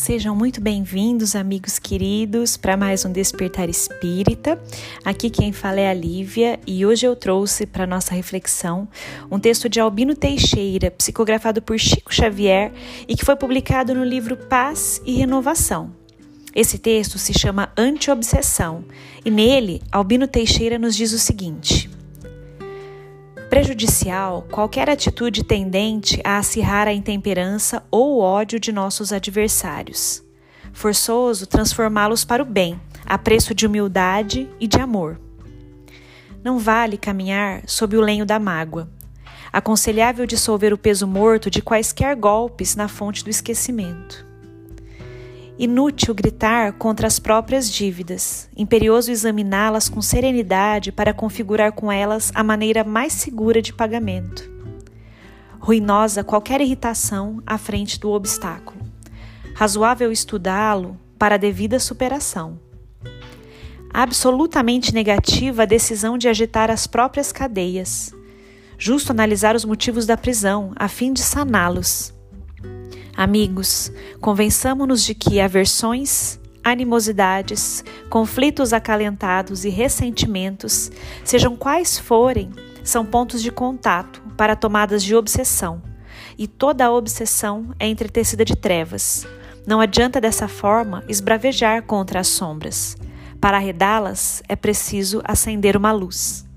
Sejam muito bem-vindos, amigos queridos, para mais um Despertar Espírita. Aqui quem fala é a Lívia e hoje eu trouxe para nossa reflexão um texto de Albino Teixeira, psicografado por Chico Xavier e que foi publicado no livro Paz e Renovação. Esse texto se chama Anti-Obsessão e nele Albino Teixeira nos diz o seguinte: Prejudicial qualquer atitude tendente a acirrar a intemperança ou o ódio de nossos adversários. Forçoso transformá-los para o bem, a preço de humildade e de amor. Não vale caminhar sob o lenho da mágoa. Aconselhável dissolver o peso morto de quaisquer golpes na fonte do esquecimento. Inútil gritar contra as próprias dívidas, imperioso examiná-las com serenidade para configurar com elas a maneira mais segura de pagamento. Ruinosa qualquer irritação à frente do obstáculo. Razoável estudá-lo para a devida superação. Absolutamente negativa a decisão de agitar as próprias cadeias. Justo analisar os motivos da prisão, a fim de saná-los Amigos, convençamo-nos de que aversões, animosidades, conflitos acalentados e ressentimentos, sejam quais forem, são pontos de contato para tomadas de obsessão, e toda obsessão é entretecida de trevas. Não adianta dessa forma esbravejar contra as sombras. Para arredá-las é preciso acender uma luz.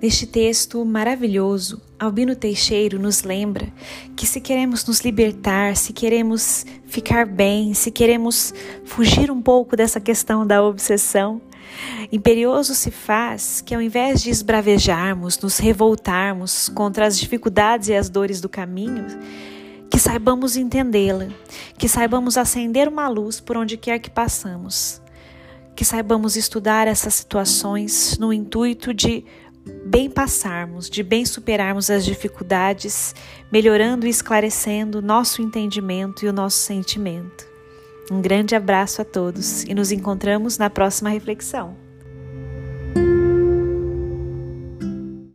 Neste texto maravilhoso, Albino Teixeiro nos lembra que se queremos nos libertar, se queremos ficar bem, se queremos fugir um pouco dessa questão da obsessão, imperioso se faz que ao invés de esbravejarmos, nos revoltarmos contra as dificuldades e as dores do caminho, que saibamos entendê-la, que saibamos acender uma luz por onde quer que passamos, que saibamos estudar essas situações no intuito de bem passarmos, de bem superarmos as dificuldades, melhorando e esclarecendo nosso entendimento e o nosso sentimento. Um grande abraço a todos e nos encontramos na próxima reflexão.